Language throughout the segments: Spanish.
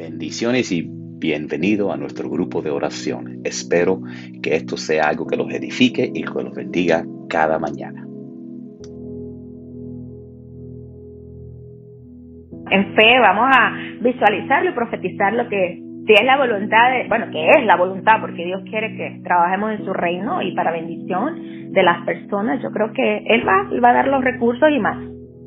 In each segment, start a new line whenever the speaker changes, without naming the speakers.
Bendiciones y bienvenido a nuestro grupo de oración. Espero que esto sea algo que los edifique y que los bendiga cada mañana.
En fe vamos a visualizarlo y profetizar lo que si es la voluntad de, bueno, que es la voluntad, porque Dios quiere que trabajemos en su reino y para bendición de las personas, yo creo que Él va, él va a dar los recursos y más.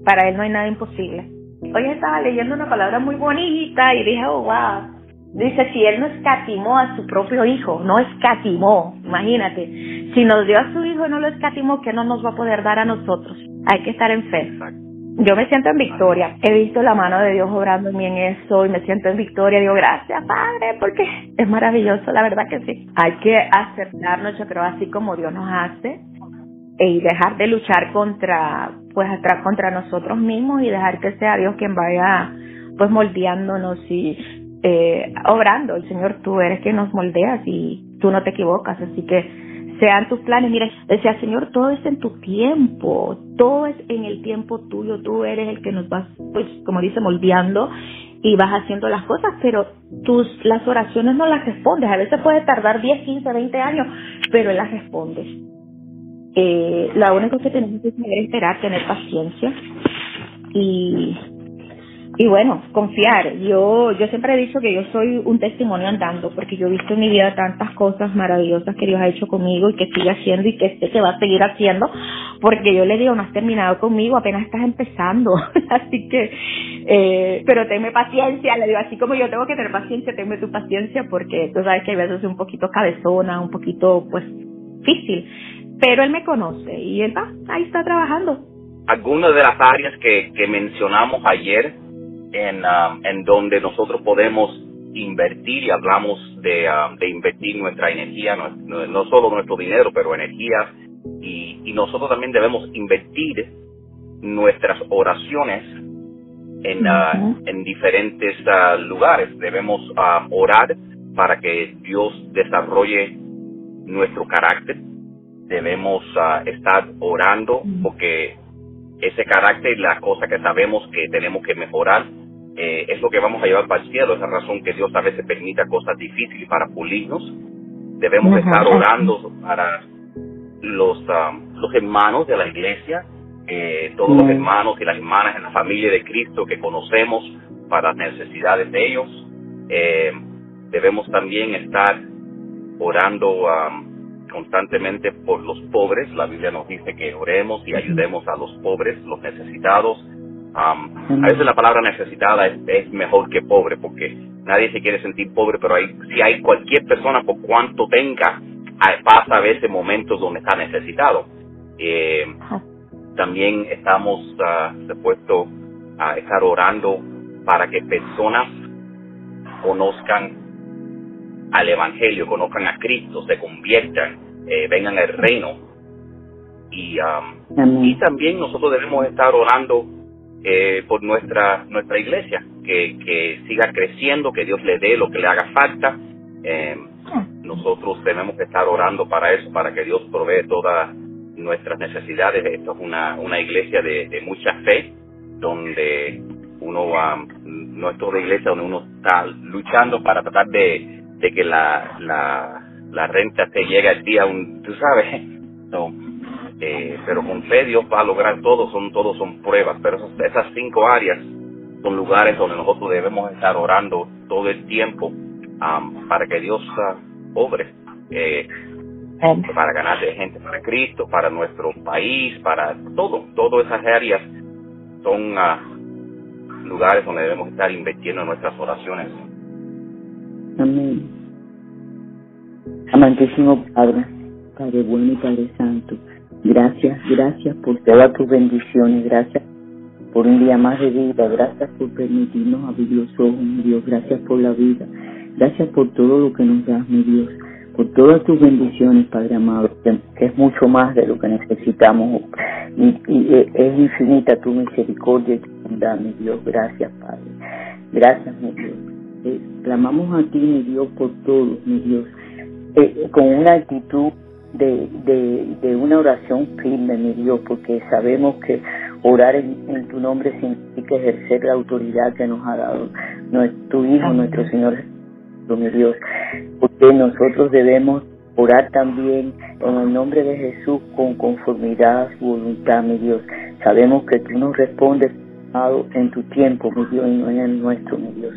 Para Él no hay nada imposible. Hoy estaba leyendo una palabra muy bonita y dije, oh, wow. Dice, si Él no escatimó a su propio hijo, no escatimó, imagínate. Si nos dio a su hijo y no lo escatimó, ¿qué no nos va a poder dar a nosotros? Hay que estar en fe. Yo me siento en victoria. He visto la mano de Dios obrando en mí en eso y me siento en victoria. Digo, gracias, Padre, porque es maravilloso, la verdad que sí. Hay que aceptarnos, yo creo, así como Dios nos hace y dejar de luchar contra pues contra nosotros mismos y dejar que sea Dios quien vaya pues moldeándonos y eh, obrando. El Señor, tú eres quien nos moldeas y tú no te equivocas, así que sean tus planes. Mira, decía Señor, todo es en tu tiempo, todo es en el tiempo tuyo, tú eres el que nos vas, pues como dice, moldeando y vas haciendo las cosas, pero tus las oraciones no las respondes. A veces puede tardar 10, 15, 20 años, pero Él las respondes. Eh, lo único que tenemos que saber es esperar, tener paciencia y, y bueno, confiar. Yo, yo siempre he dicho que yo soy un testimonio andando porque yo he visto en mi vida tantas cosas maravillosas que Dios ha hecho conmigo y que sigue haciendo y que sé que va a seguir haciendo porque yo le digo, no has terminado conmigo, apenas estás empezando. así que, eh, pero tenme paciencia, le digo, así como yo tengo que tener paciencia, tenme tu paciencia porque tú sabes que a veces soy un poquito cabezona, un poquito pues difícil pero él me conoce y él va, ahí está trabajando.
Algunas de las áreas que, que mencionamos ayer en, um, en donde nosotros podemos invertir y hablamos de, um, de invertir nuestra energía, no, no, solo nuestro dinero, pero energía y, y nosotros también debemos invertir nuestras oraciones en, uh, en diferentes uh, lugares. Debemos uh, orar para que Dios desarrolle nuestro carácter, debemos ah, estar orando porque ese carácter, la cosa que sabemos que tenemos que mejorar, eh, es lo que vamos a llevar para el cielo. Esa razón que Dios a veces permita cosas difíciles para pulirnos. Debemos estar orando para los, ah, los hermanos de la iglesia, eh, todos los hermanos y las hermanas en la familia de Cristo que conocemos para las necesidades de ellos. Eh, debemos también estar orando a constantemente por los pobres. La Biblia nos dice que oremos y ayudemos a los pobres, los necesitados. a veces la palabra necesitada es, mejor que pobre porque nadie se quiere sentir pobre, pero hay, si hay cualquier persona por cuanto tenga, pasa a veces momentos donde está necesitado. Eh, también estamos uh, puesto a estar orando para que personas conozcan al Evangelio, conozcan a Cristo, se conviertan, eh, vengan al reino. Y, um, y también nosotros debemos estar orando eh, por nuestra nuestra iglesia, que, que siga creciendo, que Dios le dé lo que le haga falta. Eh, nosotros tenemos que estar orando para eso, para que Dios provee todas nuestras necesidades. Esto es una, una iglesia de, de mucha fe, donde uno va, no es toda iglesia donde uno está luchando para tratar de, de que la, la, la renta te llega el día, un, tú sabes, no, eh, pero con fe Dios va a lograr todo, son todos son pruebas, pero esas, esas cinco áreas son lugares donde nosotros debemos estar orando todo el tiempo para que Dios uh, obre, eh, para ganar de gente para Cristo, para nuestro país, para todo, todas esas áreas son uh, lugares donde debemos estar invirtiendo nuestras oraciones.
Amén. Amantísimo Padre, Padre bueno y Padre Santo, gracias, gracias por todas tus bendiciones, gracias por un día más de vida, gracias por permitirnos abrir los ojos, mi Dios, gracias por la vida, gracias por todo lo que nos das, mi Dios, por todas tus bendiciones, Padre amado, que, es mucho más de lo que necesitamos y, y, es infinita tu misericordia y tu bondad, mi Dios, gracias, Padre, gracias, mi Dios. Eh, clamamos a ti, mi Dios, por todo, mi Dios eh, con una actitud de, de, de, una oración firme, mi Dios, porque sabemos que Orar en, tu nombre significa ejercer la autoridad que nos ha dado nuestro Hijo, nuestro Señor, mi Dios. Porque nosotros debemos orar también en el nombre de Jesús con conformidad a su voluntad, mi Dios. Sabemos que tú nos respondes en tu tiempo, mi Dios, y no en el nuestro, mi Dios.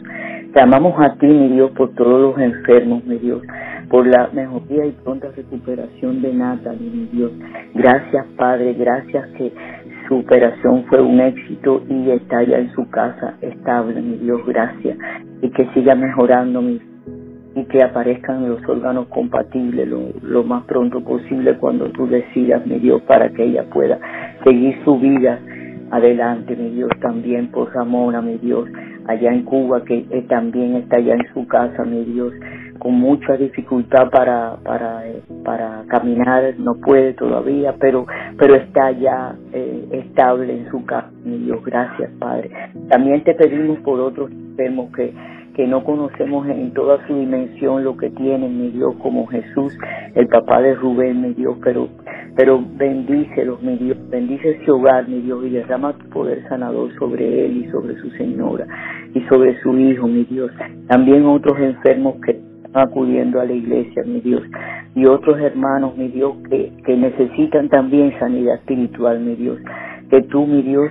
Te amamos a ti, mi Dios, por todos los enfermos, mi Dios, por la mejoría y pronta recuperación de Natalie, mi Dios. Gracias, Padre, gracias que su operación fue un éxito y está ya en su casa estable, mi Dios, gracias. Y que siga mejorando, mi y que aparezcan los órganos compatibles lo, lo más pronto posible cuando tú decidas, mi Dios, para que ella pueda seguir su vida adelante, mi Dios, también por Ramona, mi Dios, allá en Cuba, que también está allá en su casa, mi Dios, con mucha dificultad para, para, eh, para caminar, no puede todavía, pero, pero está ya eh, estable en su casa, mi Dios, gracias, Padre. También te pedimos por otros enfermos que que no conocemos en toda su dimensión lo que tienen, mi Dios, como Jesús, el papá de Rubén, mi Dios, pero, pero bendícelos, mi Dios, bendice ese hogar, mi Dios, y derrama tu poder sanador sobre él y sobre su señora y sobre su hijo, mi Dios. También otros enfermos que están acudiendo a la iglesia, mi Dios, y otros hermanos, mi Dios, que, que necesitan también sanidad espiritual, mi Dios. Que tú, mi Dios,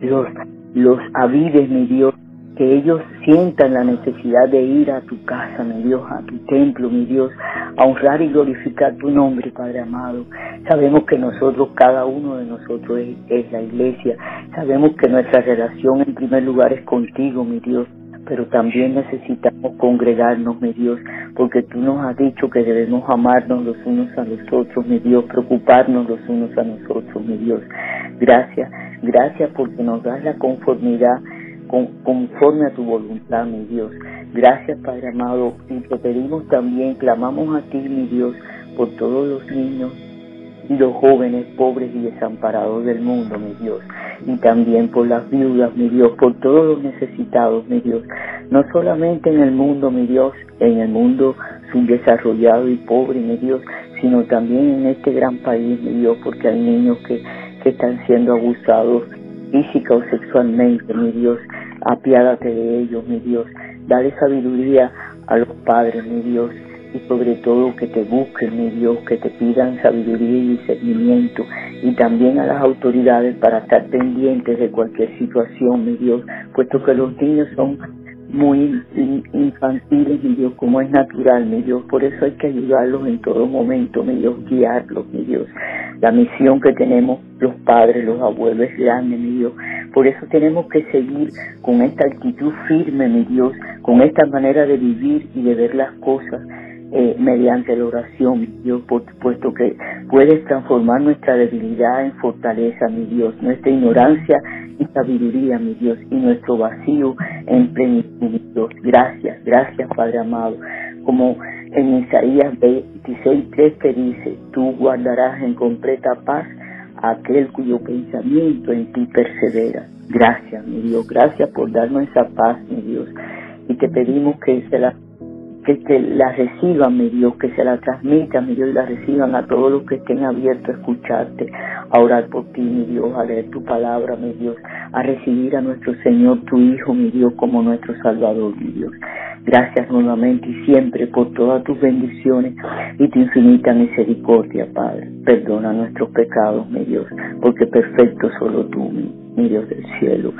los, los avives, mi Dios, que ellos sientan la necesidad de ir a tu casa, mi Dios, a tu templo, mi Dios, a honrar y glorificar tu nombre, Padre amado. Sabemos que nosotros, cada uno de nosotros es, la iglesia. Sabemos que nuestra relación en primer lugar es contigo, mi Dios pero también necesitamos congregarnos, mi Dios, porque tú nos has dicho que debemos amarnos los unos a los otros, mi Dios, preocuparnos los unos a nosotros, mi Dios. Gracias, gracias porque nos das la conformidad conforme a tu voluntad, mi Dios. Gracias, Padre amado, y te pedimos también, clamamos a ti, mi Dios, por todos los niños y los jóvenes pobres y desamparados del mundo, mi Dios, y también por las viudas, mi Dios, por todos los necesitados, mi Dios, no solamente en el mundo, mi Dios, en el mundo subdesarrollado y pobre, mi Dios, sino también en este gran país, mi Dios, porque hay niños que, que están siendo abusados física o sexualmente, mi Dios, apiádate de ellos, mi Dios, dale sabiduría a los padres, mi Dios, y sobre todo que te busquen, mi Dios, que te pidan sabiduría y discernimiento, y también a las autoridades para estar pendientes de cualquier situación, mi Dios, puesto que los niños son muy infantiles, mi Dios, como es natural, mi Dios. Por eso hay que ayudarlos en todo momento, mi Dios, guiarlos, mi Dios. La misión que tenemos los padres, los abuelos es grande, mi Dios. Por eso tenemos que seguir con esta actitud firme, mi Dios, con esta manera de vivir y de ver las cosas eh, mediante la oración, mi Dios, puesto que puedes transformar nuestra debilidad en fortaleza, mi Dios, nuestra ignorancia en sabiduría, mi Dios, y nuestro vacío en plenitud, mi Dios. Gracias, gracias, Padre amado. Como en Isaías 26.3 te dice, tú guardarás en completa paz aquel cuyo pensamiento en ti persevera. Gracias, mi Dios, gracias por darnos esa paz, mi Dios. Y te pedimos que se la que, que la reciban, mi Dios, que se la transmitan, mi Dios, y la reciban a todos los que estén abiertos a escucharte, a orar por ti, mi Dios, a leer tu palabra, mi Dios, a recibir a nuestro Señor, tu Hijo, mi Dios, como nuestro Salvador, mi Dios. Gracias nuevamente y siempre por todas tus bendiciones y tu infinita misericordia, Padre. Perdona nuestros pecados, mi Dios, porque perfecto solo tú, mi Dios del cielo.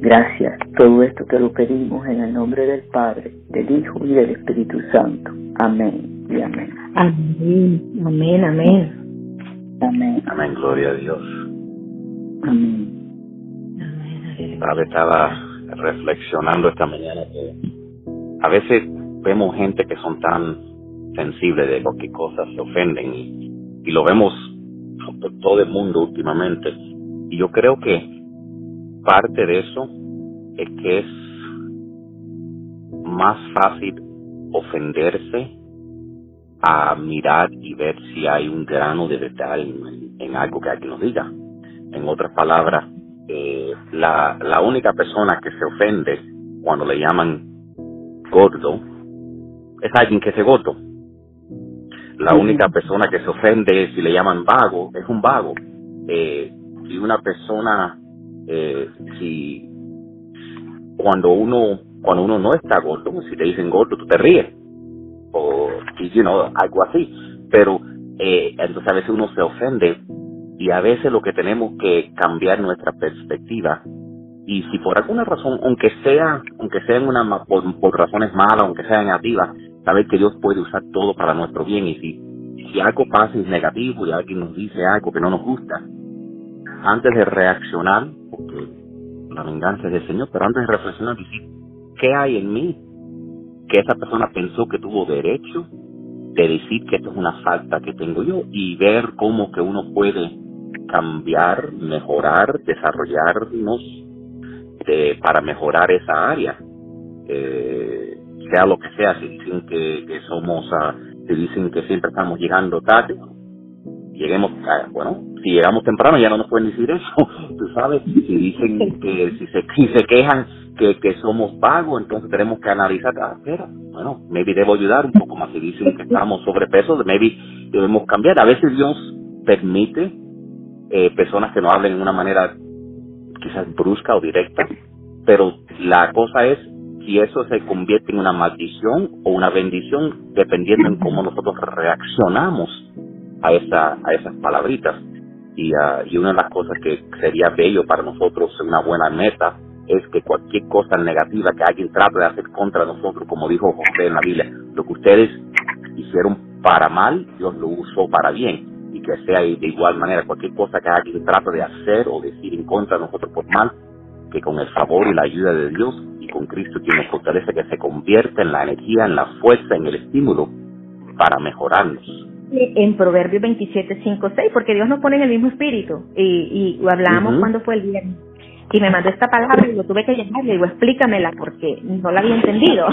Gracias. Todo esto te lo pedimos en el nombre del Padre, del Hijo y del Espíritu Santo. Amén y amén.
Amén, amén, amén.
Amén. Amén, gloria a Dios.
Amén.
Padre, estaba reflexionando esta mañana que a veces vemos gente que son tan sensibles de lo que cosas se ofenden y, y lo vemos por todo el mundo últimamente. Y yo creo que parte de eso es que es más fácil ofenderse a mirar y ver si hay un grano de verdad en, algo que alguien nos diga. En otras palabras, eh, la, la única persona que se ofende cuando le llaman gordo es alguien que se gordo. La única persona que se ofende si le llaman vago es un vago. Eh, si una persona, eh, si cuando uno cuando uno no está gordo, si te dicen gordo, tú te ríes. O, you know, algo así. Pero eh, entonces a veces uno se ofende y a veces lo que tenemos que cambiar nuestra perspectiva y si por alguna razón, aunque sea, aunque sea una, por, por razones malas, aunque sea negativas, saber que Dios puede usar todo para nuestro bien y si, si algo pasa es negativo y alguien nos dice algo que no nos gusta, antes de reaccionar, porque la venganza es del Señor, pero antes de reflexionar, decir, ¿qué hay en mí? Que esa persona pensó que tuvo derecho de decir que esto es una falta que tengo yo y ver cómo que uno puede cambiar, mejorar, desarrollarnos para mejorar esa área. Eh, sea lo que sea, si dicen que, somos, uh, si dicen que siempre estamos llegando tarde, lleguemos, ah, bueno, si llegamos temprano ya no nos pueden decir eso, tú sabes, si dicen que si se, si se quejan que, que somos vagos, entonces tenemos que analizar, ah, espera, bueno, maybe debo ayudar un poco más, si dicen que estamos sobrepeso, maybe debemos cambiar, a veces Dios permite eh, personas que no hablen de una manera quizás brusca o directa, pero la cosa es si eso se convierte en una maldición o una bendición dependiendo en cómo nosotros reaccionamos a esa a esas palabritas y, uh, y una de las cosas que sería bello para nosotros una buena meta es que cualquier cosa negativa que alguien trate de hacer contra nosotros como dijo José en la Biblia lo que ustedes hicieron para mal Dios lo usó para bien y que sea de igual manera cualquier cosa que alguien trate de hacer o decir en contra de nosotros por mal, que con el favor y la ayuda de Dios y con Cristo quien nos fortalece, que se convierta en la energía, en la fuerza, en el estímulo para mejorarnos.
En Proverbios 27, 5, 6, porque Dios nos pone en el mismo espíritu. Y, y hablábamos cuando fue el viernes. Y me mandó esta palabra y lo tuve que llamar. Le digo, explícamela porque no la había entendido.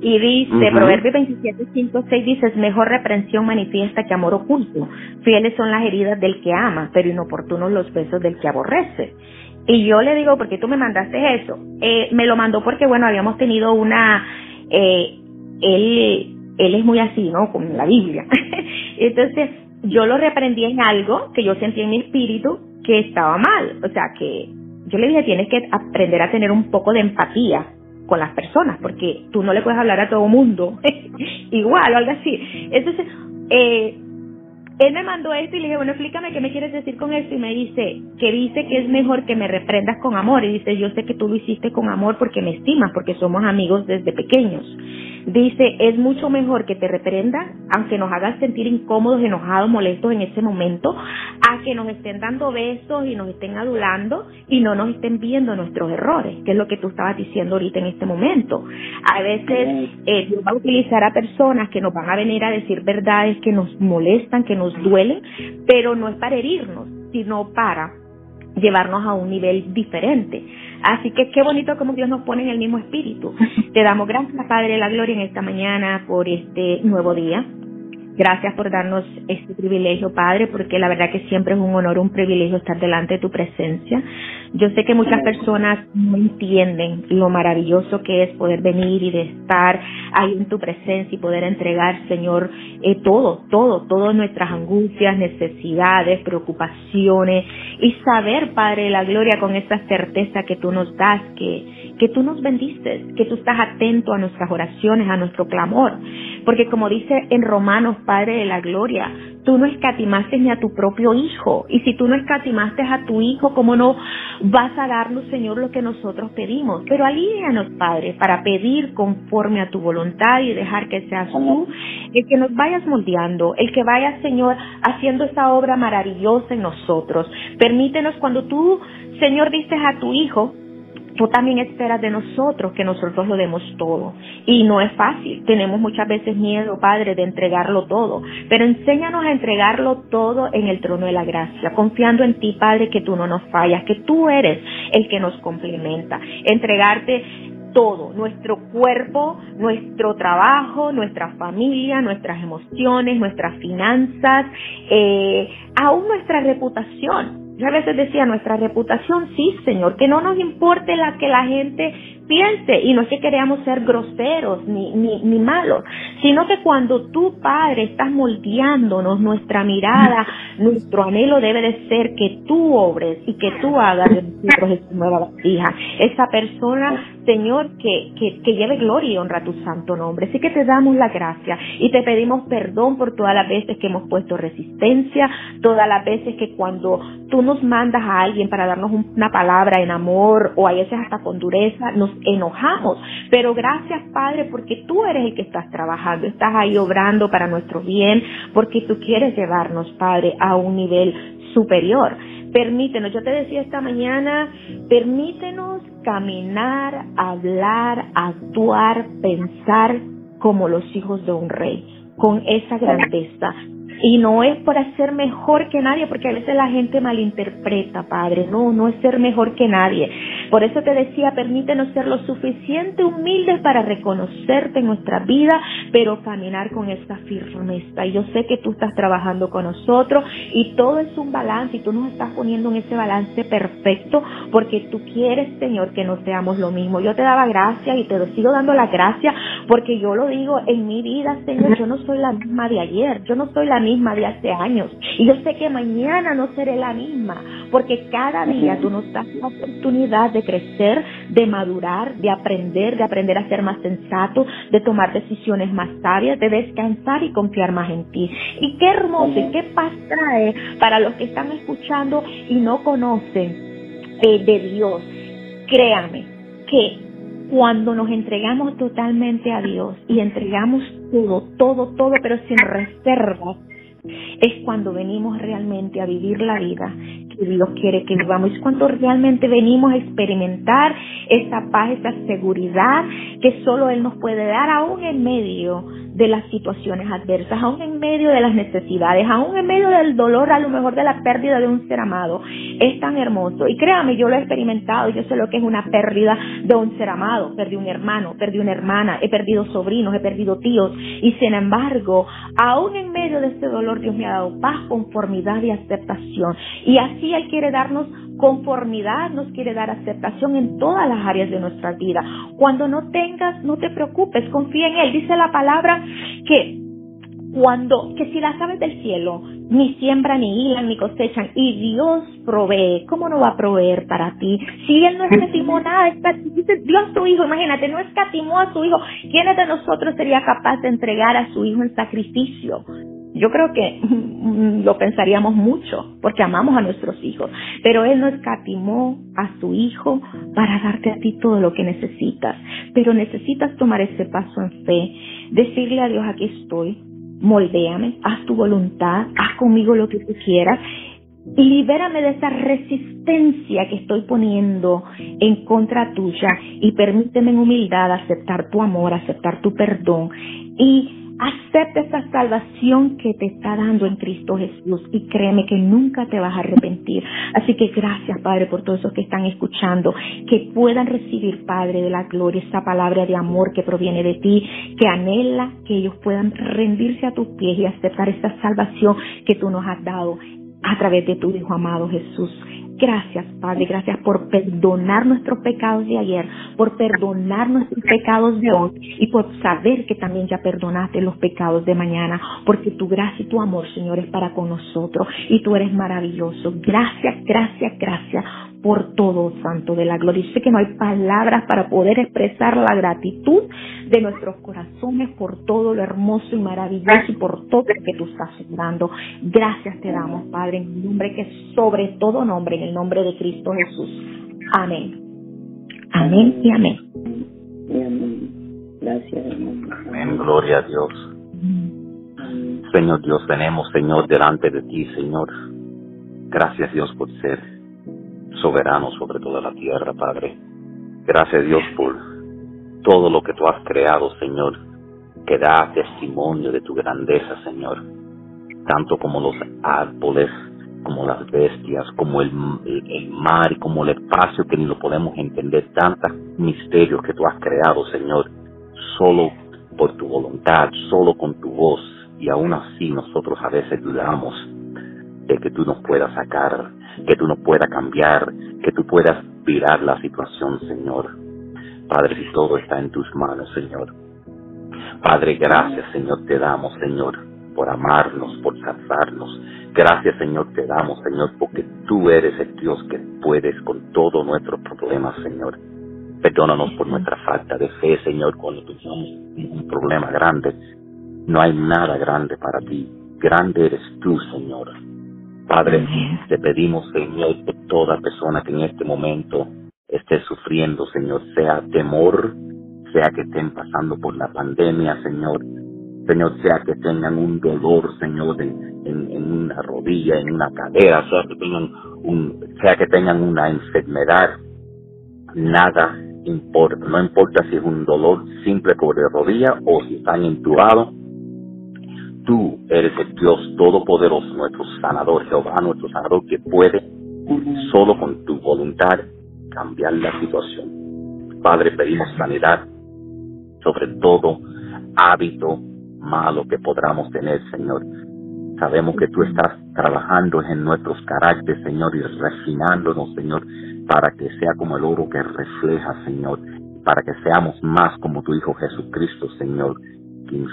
Y dice, Proverbio 27, 5, 6 dice, es mejor reprensión manifiesta que amor oculto. Fieles son las heridas del que ama, pero inoportunos los besos del que aborrece. Y yo le digo, porque tú me mandaste eso? Eh, me lo mandó porque, bueno, habíamos tenido una, eh, él, él es muy así, ¿no? Con la Biblia. Entonces, yo lo reprendí en algo que yo sentí en mi espíritu que estaba mal. O sea, que yo le dije, tienes que aprender a tener un poco de empatía con las personas, porque tú no le puedes hablar a todo mundo igual o algo así. Entonces, eh, él me mandó esto y le dije, bueno, explícame qué me quieres decir con esto. Y me dice que dice que es mejor que me reprendas con amor. Y dice, yo sé que tú lo hiciste con amor porque me estimas, porque somos amigos desde pequeños. Dice, es mucho mejor que te reprenda, aunque nos hagas sentir incómodos, enojados, molestos en ese momento, a que nos estén dando besos y nos estén adulando y no nos estén viendo nuestros errores, que es lo que tú estabas diciendo ahorita en este momento. A veces eh, Dios va a utilizar a personas que nos van a venir a decir verdades que nos molestan, que nos duelen, pero no es para herirnos, sino para llevarnos a un nivel diferente. Así que qué bonito como Dios nos pone en el mismo espíritu. Te damos gracias, Padre la Gloria, en esta mañana por este nuevo día. Gracias por darnos este privilegio, Padre, porque la verdad que siempre es un honor, un privilegio estar delante de tu presencia. Yo sé que muchas personas no entienden lo maravilloso que es poder venir y de estar ahí en tu presencia y poder entregar, Señor, eh, todo, todo, todas nuestras angustias, necesidades, preocupaciones y saber, Padre, la gloria con esa certeza que tú nos das, que, que tú nos bendices, que tú estás atento a nuestras oraciones, a nuestro clamor. Porque como dice en Romanos, Padre de la Gloria, tú no escatimaste ni a tu propio Hijo. Y si tú no escatimaste a tu Hijo, ¿cómo no vas a darnos, Señor, lo que nosotros pedimos? Pero alíñanos, Padre, para pedir conforme a tu voluntad y dejar que seas tú el que nos vayas moldeando, el que vayas, Señor, haciendo esa obra maravillosa en nosotros. Permítenos cuando tú, Señor, dices a tu Hijo, tú también esperas de nosotros que nosotros lo demos todo. Y no es fácil. Tenemos muchas veces miedo, Padre, de entregarlo todo. Pero enséñanos a entregarlo todo en el trono de la gracia, confiando en ti, Padre, que tú no nos fallas, que tú eres el que nos complementa. Entregarte todo, nuestro cuerpo, nuestro trabajo, nuestra familia, nuestras emociones, nuestras finanzas, eh, aún nuestra reputación yo a veces decía, nuestra reputación, sí, Señor, que no nos importe la que la gente piense, y no es que queríamos ser groseros ni, ni, ni malos, sino que cuando tú, Padre, estás moldeándonos, nuestra mirada, nuestro anhelo debe de ser que tú obres y que tú hagas de nosotros esa nueva hija, esa persona Señor, que, que, que, lleve gloria y honra a tu santo nombre. Así que te damos la gracia y te pedimos perdón por todas las veces que hemos puesto resistencia, todas las veces que cuando tú nos mandas a alguien para darnos una palabra en amor o a veces hasta con dureza, nos enojamos. Pero gracias, Padre, porque tú eres el que estás trabajando, estás ahí obrando para nuestro bien, porque tú quieres llevarnos, Padre, a un nivel superior. Permítenos, yo te decía esta mañana, permítenos caminar, hablar, actuar, pensar como los hijos de un rey, con esa grandeza, y no es para ser mejor que nadie, porque a veces la gente malinterpreta, Padre. No, no es ser mejor que nadie. Por eso te decía, permítenos ser lo suficiente humildes para reconocerte en nuestra vida, pero caminar con esta firmeza. Y yo sé que tú estás trabajando con nosotros y todo es un balance y tú nos estás poniendo en ese balance perfecto porque tú quieres, Señor, que no seamos lo mismo. Yo te daba gracias y te lo sigo dando la gracia porque yo lo digo en mi vida, Señor, yo no soy la misma de ayer, yo no soy la misma de hace años. Y yo sé que mañana no seré la misma, porque cada día tú nos das la oportunidad de crecer, de madurar, de aprender, de aprender a ser más sensato, de tomar decisiones más sabias, de descansar y confiar más en ti. Y qué hermoso y qué paz trae para los que están escuchando y no conocen eh, de Dios. Créame que cuando nos entregamos totalmente a Dios y entregamos todo, todo, todo, pero sin reservas, es cuando venimos realmente a vivir la vida que Dios quiere que vivamos. Es cuando realmente venimos a experimentar esa paz, esa seguridad que solo Él nos puede dar aún en medio de las situaciones adversas, aún en medio de las necesidades, aún en medio del dolor, a lo mejor de la pérdida de un ser amado. Es tan hermoso. Y créame, yo lo he experimentado, yo sé lo que es una pérdida de un ser amado. Perdí un hermano, perdí una hermana, he perdido sobrinos, he perdido tíos. Y sin embargo, aún en medio de este dolor, Dios me ha dado paz, conformidad y aceptación. Y así Él quiere darnos conformidad, nos quiere dar aceptación en todas las áreas de nuestra vida. Cuando no tengas, no te preocupes, confía en Él. Dice la palabra que cuando, que si las aves del cielo ni siembran, ni hilan, ni cosechan, y Dios provee, ¿cómo no va a proveer para ti? Si Él no escatimó nada, dice Dios su Hijo, imagínate, no escatimó a su Hijo, ¿quién de nosotros sería capaz de entregar a su Hijo en sacrificio? Yo creo que lo pensaríamos mucho porque amamos a nuestros hijos, pero Él no escatimó a su Hijo para darte a ti todo lo que necesitas, pero necesitas tomar ese paso en fe, decirle a Dios, aquí estoy, moldéame, haz tu voluntad, haz conmigo lo que tú quieras y libérame de esa resistencia que estoy poniendo en contra tuya y permíteme en humildad aceptar tu amor, aceptar tu perdón y Acepta esa salvación que te está dando en Cristo Jesús y créeme que nunca te vas a arrepentir. Así que gracias, Padre, por todos esos que están escuchando, que puedan recibir, Padre, de la gloria esa palabra de amor que proviene de ti, que anhela que ellos puedan rendirse a tus pies y aceptar esa salvación que tú nos has dado a través de tu Hijo amado Jesús. Gracias, Padre, gracias por perdonar nuestros pecados de ayer, por perdonar nuestros pecados de hoy y por saber que también ya perdonaste los pecados de mañana, porque tu gracia y tu amor, Señor, es para con nosotros y tú eres maravilloso. Gracias, gracias, gracias por todo, Santo de la Gloria. sé que no hay palabras para poder expresar la gratitud de nuestros corazones por todo lo hermoso y maravilloso y por todo lo que tú estás dando. Gracias te damos, Padre, en nombre que sobre todo nombre, el nombre de Cristo Jesús. Amén. Amén y amén.
Gracias,
Amén, gloria a Dios. Señor Dios, venemos, Señor, delante de ti, Señor. Gracias, Dios, por ser soberano sobre toda la tierra, Padre. Gracias Dios por todo lo que tú has creado, Señor, que da testimonio de tu grandeza, Señor. Tanto como los árboles, como las bestias, como el, mar y como el espacio que ni lo podemos entender, tantos misterios que tú has creado, Señor, solo por tu voluntad, solo con tu voz, y aún así nosotros a veces dudamos de que tú nos puedas sacar que tú no puedas cambiar, que tú puedas virar la situación, Señor. Padre, si todo está en tus manos, Señor. Padre, gracias, Señor, te damos, Señor, por amarnos, por salvarnos. Gracias, Señor, te damos, Señor, porque tú eres el Dios que puedes con todos nuestros problemas, Señor. Perdónanos por nuestra falta de fe, Señor, cuando pensamos un problema grande. No hay nada grande para ti. Grande eres tú, Señor. Padre, te pedimos, Señor, por toda persona que en este momento esté sufriendo, Señor, sea temor, sea que estén pasando por la pandemia, Señor, Señor, sea que tengan un dolor, Señor, en, en, una rodilla, en una cadera, sea que tengan un, sea que tengan una enfermedad, nada importa, no importa si es un dolor simple por la rodilla o si están intubados, tú eres el Dios todopoderoso, nuestro sanador, Jehová, nuestro sanador, que puede solo con tu voluntad cambiar la situación. Padre, pedimos sanidad sobre todo hábito malo que podamos tener, Señor. Sabemos que tú estás trabajando en nuestros caracteres, Señor, y refinándonos, Señor, para que sea como el oro que refleja, Señor, para que seamos más como tu Hijo Jesucristo, Señor, quien,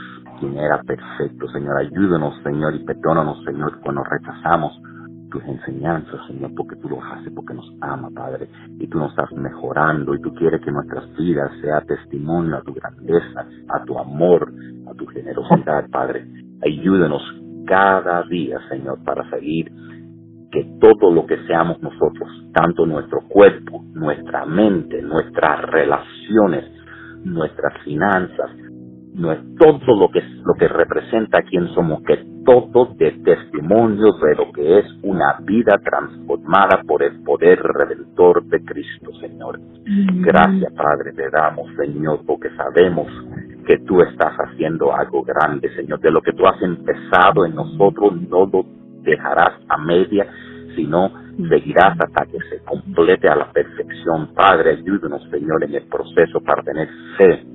era perfecto, Señor. Ayúdanos, Señor, y perdónanos, Señor, cuando rechazamos tus enseñanzas, Señor, porque tú lo haces, porque nos ama, Padre, y tú nos estás mejorando, y tú quieres que nuestras vidas sea testimonio a tu grandeza, a tu amor, a tu generosidad, Padre. Ayúdanos cada día, Señor, para seguir que todo lo que seamos nosotros, tanto nuestro cuerpo, nuestra mente, nuestras relaciones, nuestras finanzas, no es todo lo que lo que representa quién somos, que todo de testimonio de lo que es una vida transformada por el poder redentor de Cristo, Señor. Gracias, Padre, te damos, Señor, porque sabemos que tú estás haciendo algo grande, Señor, de lo que tú has empezado en nosotros, no lo dejarás a media, sino seguirás hasta que se complete a la perfección. Padre, ayúdanos, Señor, en el proceso para tener fe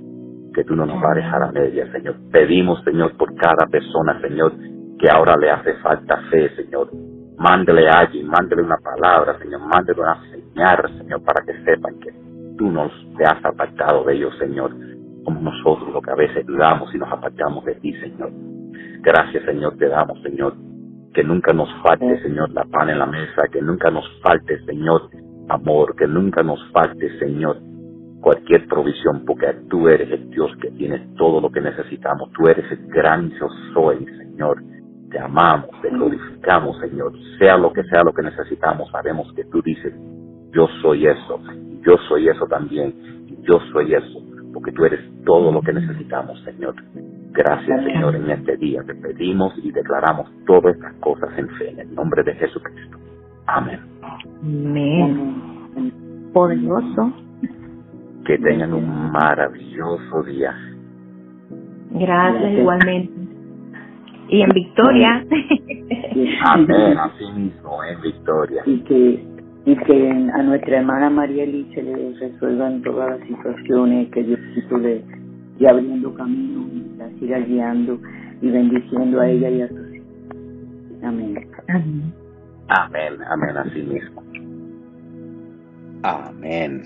que tú no nos vas a dejar a media, Señor. Pedimos, Señor, por cada persona, Señor, que ahora le hace falta fe, Señor. Mándele a alguien, mándele una palabra, Señor, mándele una señal, Señor, para que sepan que tú nos te has apartado de ellos, Señor, como nosotros lo que a veces dudamos y nos apartamos de ti, Señor. Gracias, Señor, te damos, Señor, que nunca nos falte, Señor, la pan en la mesa, que nunca nos falte, Señor, amor, que nunca nos falte, Señor, cualquier provisión, porque tú eres el Dios que tiene todo lo que necesitamos. Tú eres el gran yo soy, Señor. Te amamos, te glorificamos, Señor. Sea lo que sea lo que necesitamos, sabemos que tú dices, yo soy eso, yo soy eso también, yo soy eso, porque tú eres todo lo que necesitamos, Señor. Gracias, Señor, en este día. Te pedimos y declaramos todas estas cosas en fe, en el nombre de Jesucristo. Amén.
Amén. Poderoso
que tengan un maravilloso día.
Gracias, igualmente. Y en victoria.
Amén, así mismo, en victoria.
Y que, y que a nuestra hermana María Elise le resuelvan todas las situaciones, que Dios de, de abriendo camino, la siga guiando y bendiciendo a ella y a sus hijos. Amén.
Amén, amén, así mismo. Amén.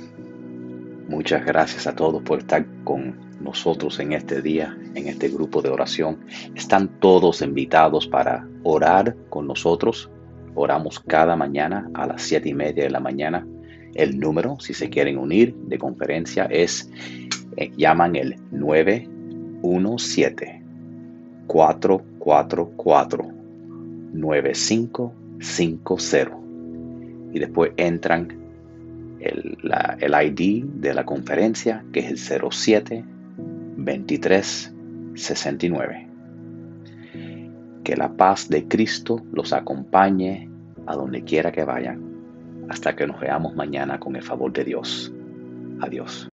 Muchas gracias a todos por estar con nosotros en este día, en este grupo de oración. Están todos invitados para orar con nosotros. Oramos cada mañana a las siete y media de la mañana. El número, si se quieren unir de conferencia, es, llaman el 917 444 9550 y después entran el, el ID de la conferencia, que es el 07 23 69. Que la paz de Cristo los acompañe a donde quiera que vayan, hasta que nos veamos mañana con el favor de Dios. Adiós.